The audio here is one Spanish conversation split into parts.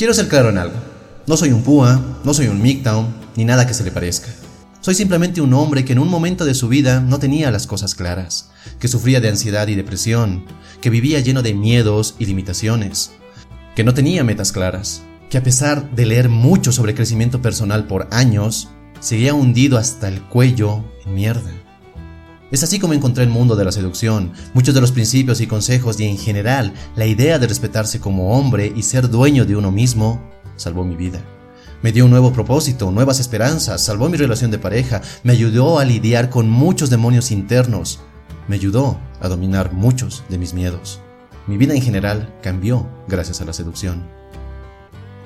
Quiero ser claro en algo. No soy un púa, no soy un MGTOW, ni nada que se le parezca. Soy simplemente un hombre que en un momento de su vida no tenía las cosas claras, que sufría de ansiedad y depresión, que vivía lleno de miedos y limitaciones, que no tenía metas claras, que a pesar de leer mucho sobre crecimiento personal por años, seguía hundido hasta el cuello en mierda. Es así como encontré el mundo de la seducción, muchos de los principios y consejos y en general la idea de respetarse como hombre y ser dueño de uno mismo salvó mi vida. Me dio un nuevo propósito, nuevas esperanzas, salvó mi relación de pareja, me ayudó a lidiar con muchos demonios internos, me ayudó a dominar muchos de mis miedos. Mi vida en general cambió gracias a la seducción.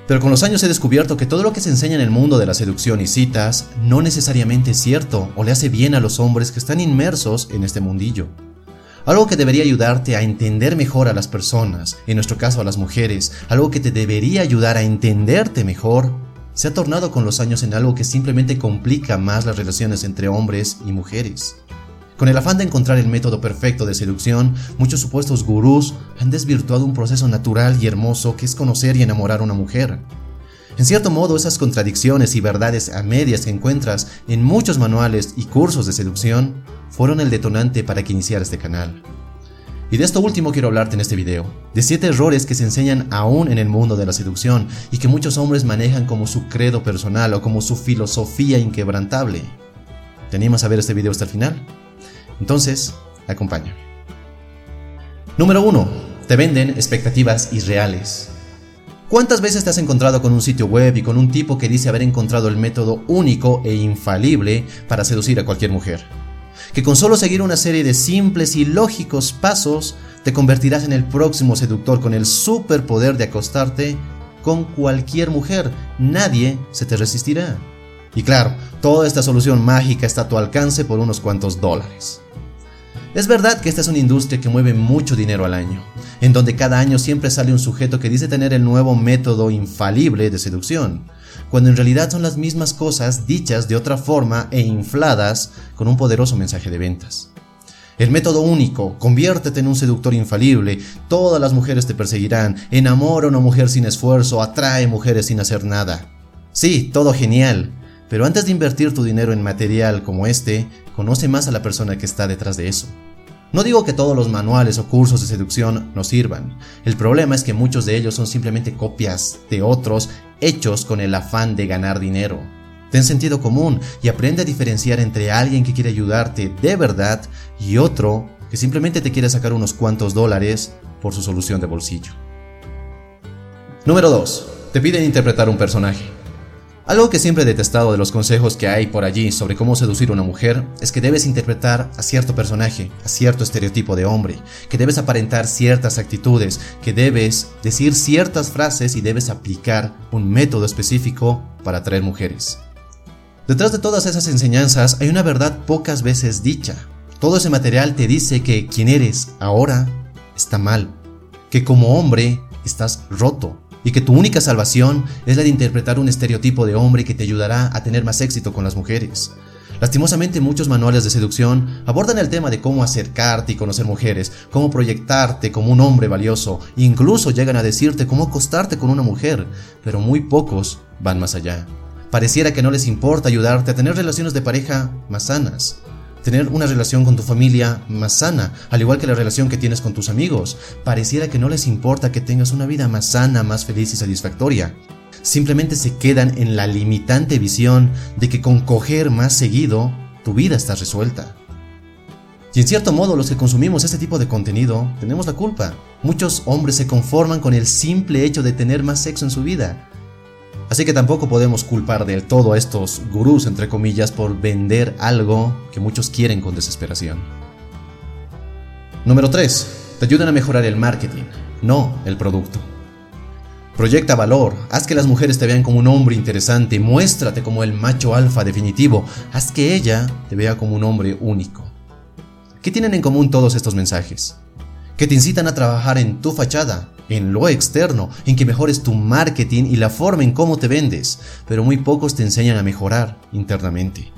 Pero con los años he descubierto que todo lo que se enseña en el mundo de la seducción y citas no necesariamente es cierto o le hace bien a los hombres que están inmersos en este mundillo. Algo que debería ayudarte a entender mejor a las personas, en nuestro caso a las mujeres, algo que te debería ayudar a entenderte mejor, se ha tornado con los años en algo que simplemente complica más las relaciones entre hombres y mujeres. Con el afán de encontrar el método perfecto de seducción, muchos supuestos gurús han desvirtuado un proceso natural y hermoso que es conocer y enamorar a una mujer. En cierto modo, esas contradicciones y verdades a medias que encuentras en muchos manuales y cursos de seducción fueron el detonante para que iniciara este canal. Y de esto último quiero hablarte en este video, de 7 errores que se enseñan aún en el mundo de la seducción y que muchos hombres manejan como su credo personal o como su filosofía inquebrantable. ¿Te animas a ver este video hasta el final? Entonces, acompáñame. Número 1. Te venden expectativas irreales. ¿Cuántas veces te has encontrado con un sitio web y con un tipo que dice haber encontrado el método único e infalible para seducir a cualquier mujer? Que con solo seguir una serie de simples y lógicos pasos te convertirás en el próximo seductor con el superpoder de acostarte con cualquier mujer. Nadie se te resistirá. Y claro, toda esta solución mágica está a tu alcance por unos cuantos dólares. Es verdad que esta es una industria que mueve mucho dinero al año, en donde cada año siempre sale un sujeto que dice tener el nuevo método infalible de seducción, cuando en realidad son las mismas cosas dichas de otra forma e infladas con un poderoso mensaje de ventas. El método único, conviértete en un seductor infalible, todas las mujeres te perseguirán, enamora a una mujer sin esfuerzo, atrae mujeres sin hacer nada. Sí, todo genial, pero antes de invertir tu dinero en material como este, conoce más a la persona que está detrás de eso. No digo que todos los manuales o cursos de seducción no sirvan. El problema es que muchos de ellos son simplemente copias de otros hechos con el afán de ganar dinero. Ten sentido común y aprende a diferenciar entre alguien que quiere ayudarte de verdad y otro que simplemente te quiere sacar unos cuantos dólares por su solución de bolsillo. Número 2. Te piden interpretar un personaje. Algo que siempre he detestado de los consejos que hay por allí sobre cómo seducir a una mujer es que debes interpretar a cierto personaje, a cierto estereotipo de hombre, que debes aparentar ciertas actitudes, que debes decir ciertas frases y debes aplicar un método específico para atraer mujeres. Detrás de todas esas enseñanzas hay una verdad pocas veces dicha. Todo ese material te dice que quien eres ahora está mal, que como hombre estás roto, y que tu única salvación es la de interpretar un estereotipo de hombre que te ayudará a tener más éxito con las mujeres. Lastimosamente muchos manuales de seducción abordan el tema de cómo acercarte y conocer mujeres, cómo proyectarte como un hombre valioso, incluso llegan a decirte cómo acostarte con una mujer, pero muy pocos van más allá. Pareciera que no les importa ayudarte a tener relaciones de pareja más sanas, tener una relación con tu familia más sana, al igual que la relación que tienes con tus amigos. Pareciera que no les importa que tengas una vida más sana, más feliz y satisfactoria. Simplemente se quedan en la limitante visión de que con coger más seguido, tu vida está resuelta. Y en cierto modo los que consumimos este tipo de contenido tenemos la culpa. Muchos hombres se conforman con el simple hecho de tener más sexo en su vida, Así que tampoco podemos culpar del todo a estos gurús, entre comillas, por vender algo que muchos quieren con desesperación. Número 3. Te ayudan a mejorar el marketing, no el producto. Proyecta valor, haz que las mujeres te vean como un hombre interesante, muéstrate como el macho alfa definitivo, haz que ella te vea como un hombre único. ¿Qué tienen en común todos estos mensajes? Que te incitan a trabajar en tu fachada, en lo externo, en que mejores tu marketing y la forma en cómo te vendes, pero muy pocos te enseñan a mejorar internamente.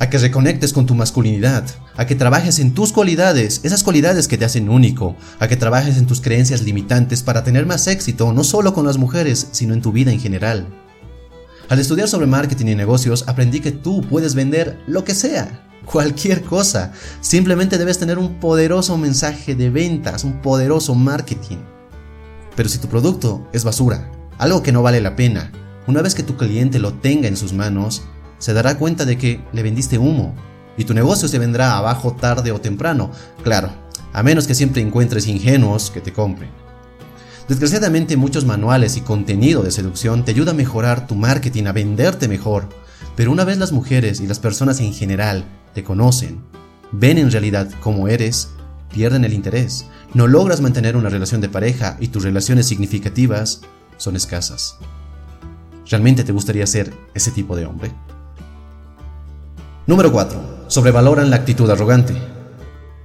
a que reconectes con tu masculinidad, a que trabajes en tus cualidades, esas cualidades que te hacen único, a que trabajes en tus creencias limitantes para tener más éxito, no solo con las mujeres, sino en tu vida en general. Al estudiar sobre marketing y negocios, aprendí que tú puedes vender lo que sea, cualquier cosa. Simplemente debes tener un poderoso mensaje de ventas, un poderoso marketing. Pero si tu producto es basura, algo que no vale la pena, una vez que tu cliente lo tenga en sus manos, se dará cuenta de que le vendiste humo y tu negocio se vendrá abajo tarde o temprano, claro, a menos que siempre encuentres ingenuos que te compren. Desgraciadamente muchos manuales y contenido de seducción te ayudan a mejorar tu marketing, a venderte mejor, pero una vez las mujeres y las personas en general te conocen, ven en realidad cómo eres, pierden el interés, no logras mantener una relación de pareja y tus relaciones significativas son escasas. ¿Realmente te gustaría ser ese tipo de hombre? Número 4. Sobrevaloran la actitud arrogante.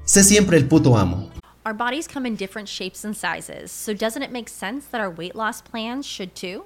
Sé siempre el puto amo. Our bodies come in different shapes and sizes, so doesn't it make sense that our weight loss plans should too?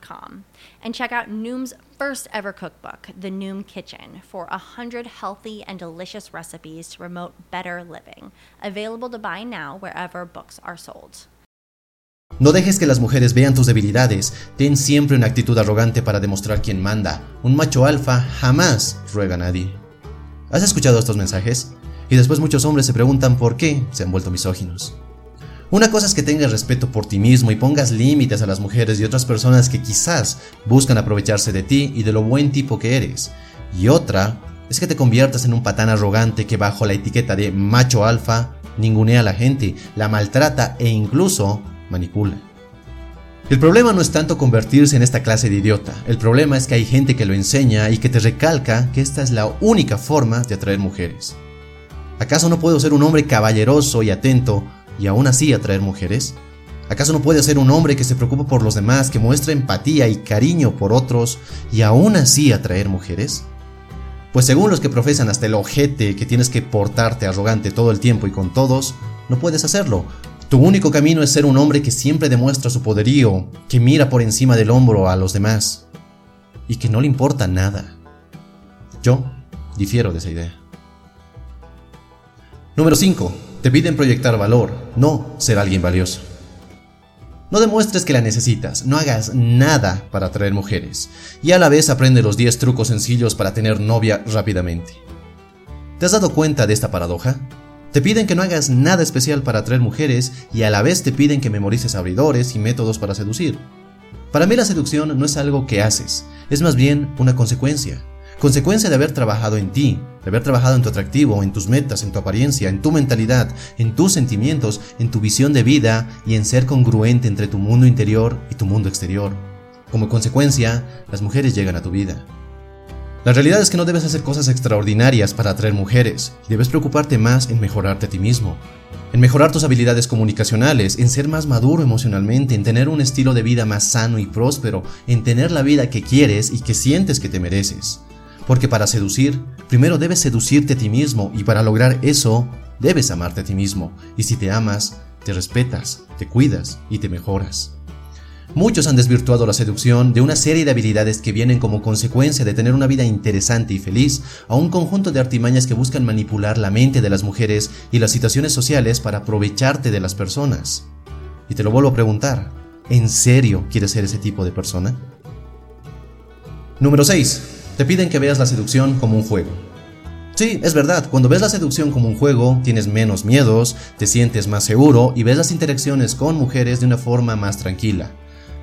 com and check out Noom's first ever cookbook, The Noom Kitchen, for 100 healthy and delicious recipes to promote better living. Available to buy now wherever books are sold. No dejes que las mujeres vean tus debilidades. Ten siempre una actitud arrogante para demostrar quién manda. Un macho alfa jamás ruega a nadie. ¿Has escuchado estos mensajes? Y después muchos hombres se preguntan por qué se han vuelto misóginos. Una cosa es que tengas respeto por ti mismo y pongas límites a las mujeres y otras personas que quizás buscan aprovecharse de ti y de lo buen tipo que eres. Y otra es que te conviertas en un patán arrogante que bajo la etiqueta de macho alfa ningunea a la gente, la maltrata e incluso manipula. El problema no es tanto convertirse en esta clase de idiota, el problema es que hay gente que lo enseña y que te recalca que esta es la única forma de atraer mujeres. ¿Acaso no puedo ser un hombre caballeroso y atento y aún así atraer mujeres? ¿Acaso no puede ser un hombre que se preocupa por los demás, que muestra empatía y cariño por otros y aún así atraer mujeres? Pues según los que profesan hasta el ojete que tienes que portarte arrogante todo el tiempo y con todos, no puedes hacerlo. Tu único camino es ser un hombre que siempre demuestra su poderío, que mira por encima del hombro a los demás y que no le importa nada. Yo difiero de esa idea. Número 5. Te piden proyectar valor, no ser alguien valioso. No demuestres que la necesitas, no hagas nada para atraer mujeres, y a la vez aprende los 10 trucos sencillos para tener novia rápidamente. ¿Te has dado cuenta de esta paradoja? Te piden que no hagas nada especial para atraer mujeres y a la vez te piden que memorices abridores y métodos para seducir. Para mí la seducción no es algo que haces, es más bien una consecuencia consecuencia de haber trabajado en ti, de haber trabajado en tu atractivo, en tus metas, en tu apariencia, en tu mentalidad, en tus sentimientos, en tu visión de vida y en ser congruente entre tu mundo interior y tu mundo exterior. Como consecuencia, las mujeres llegan a tu vida. La realidad es que no debes hacer cosas extraordinarias para atraer mujeres, debes preocuparte más en mejorarte a ti mismo, en mejorar tus habilidades comunicacionales, en ser más maduro emocionalmente, en tener un estilo de vida más sano y próspero, en tener la vida que quieres y que sientes que te mereces. Porque para seducir, primero debes seducirte a ti mismo y para lograr eso, debes amarte a ti mismo. Y si te amas, te respetas, te cuidas y te mejoras. Muchos han desvirtuado la seducción de una serie de habilidades que vienen como consecuencia de tener una vida interesante y feliz a un conjunto de artimañas que buscan manipular la mente de las mujeres y las situaciones sociales para aprovecharte de las personas. Y te lo vuelvo a preguntar, ¿en serio quieres ser ese tipo de persona? Número 6. Te piden que veas la seducción como un juego. Sí, es verdad, cuando ves la seducción como un juego, tienes menos miedos, te sientes más seguro y ves las interacciones con mujeres de una forma más tranquila.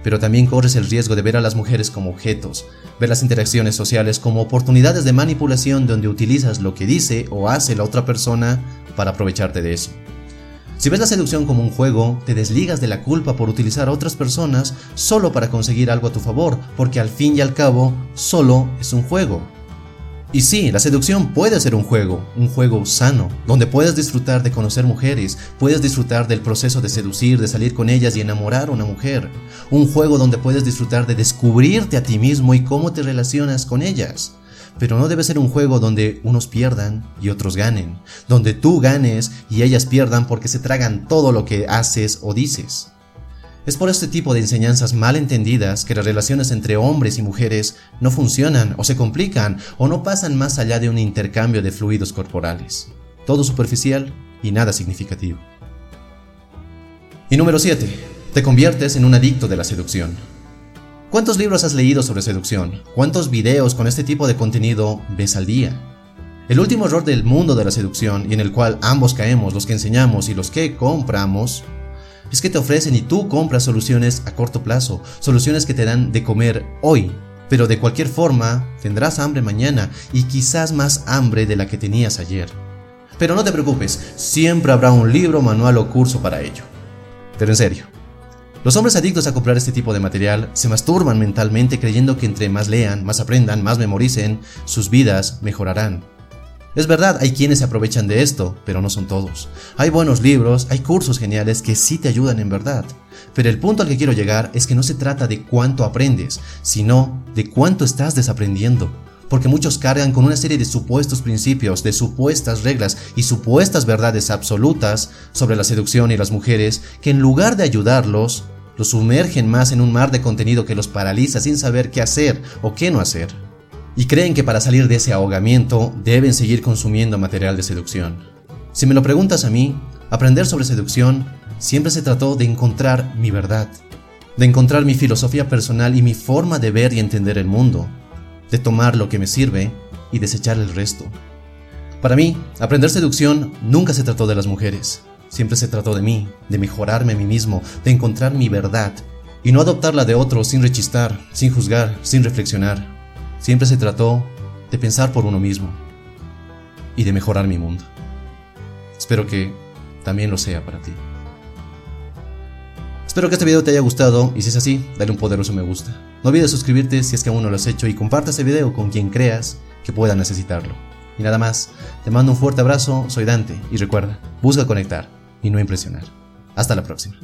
pero también corres el riesgo de ver a las mujeres como objetos, ver las interacciones sociales como oportunidades de manipulación donde utilizas lo que dice o hace la otra persona para aprovecharte de eso. Si ves la seducción como un juego, te desligas de la culpa por utilizar a otras personas solo para conseguir algo a tu favor, porque al fin y al cabo, solo es un juego. Y sí, la seducción puede ser un juego, un juego sano, donde puedes disfrutar de conocer mujeres, puedes disfrutar del proceso de seducir, de salir con ellas y enamorar a una mujer. Un juego donde puedes disfrutar de descubrirte a ti mismo y cómo te relacionas con ellas. Pero no debe ser un juego donde unos pierdan y otros ganen, donde tú ganes y ellas pierdan porque se tragan todo lo que haces o dices. Es por este tipo de enseñanzas mal entendidas que las relaciones entre hombres y mujeres no funcionan o se complican o no pasan más allá de un intercambio de fluidos corporales. Todo superficial y nada significativo. Y número 7. Te conviertes en un adicto de la seducción. ¿Cuántos libros has leído sobre seducción? ¿Cuántos videos con este tipo de contenido ves al día? El último error del mundo de la seducción y en el cual ambos caemos, los que enseñamos y los que compramos, es que te ofrecen y tú compras soluciones a corto plazo, soluciones que te dan de comer hoy, pero de cualquier forma tendrás hambre mañana y quizás más hambre de la que tenías ayer. Pero no te preocupes, siempre habrá un libro, manual o curso para ello. Pero en serio, los hombres adictos a comprar este tipo de material se masturban mentalmente creyendo que entre más lean, más aprendan, más memoricen, sus vidas mejorarán. Es verdad, hay quienes se aprovechan de esto, pero no son todos. Hay buenos libros, hay cursos geniales que sí te ayudan en verdad. Pero el punto al que quiero llegar es que no se trata de cuánto aprendes, sino de cuánto estás desaprendiendo. Porque muchos cargan con una serie de supuestos principios, de supuestas reglas y supuestas verdades absolutas sobre la seducción y las mujeres que en lugar de ayudarlos, los sumergen más en un mar de contenido que los paraliza sin saber qué hacer o qué no hacer y creen que para salir de ese ahogamiento deben seguir consumiendo material de seducción. Si me lo preguntas a mí, aprender sobre seducción siempre se trató de encontrar mi verdad, de encontrar mi filosofía personal y mi forma de ver y entender el mundo, de tomar lo que me sirve y desechar el resto. Para mí, aprender seducción nunca se trató de las mujeres, siempre se trató de mí, de mejorarme a mí mismo, de encontrar mi verdad y no adoptarla de otros sin rechistar, sin juzgar, sin reflexionar. Siempre se trató de pensar por uno mismo y de mejorar mi mundo. Espero que también lo sea para ti. Espero que este video te haya gustado y si es así, dale un poderoso me gusta. No olvides suscribirte si es que aún no lo has hecho y comparte este video con quien creas que pueda necesitarlo. Y nada más, te mando un fuerte abrazo, soy Dante y recuerda, busca conectar y no impresionar. Hasta la próxima.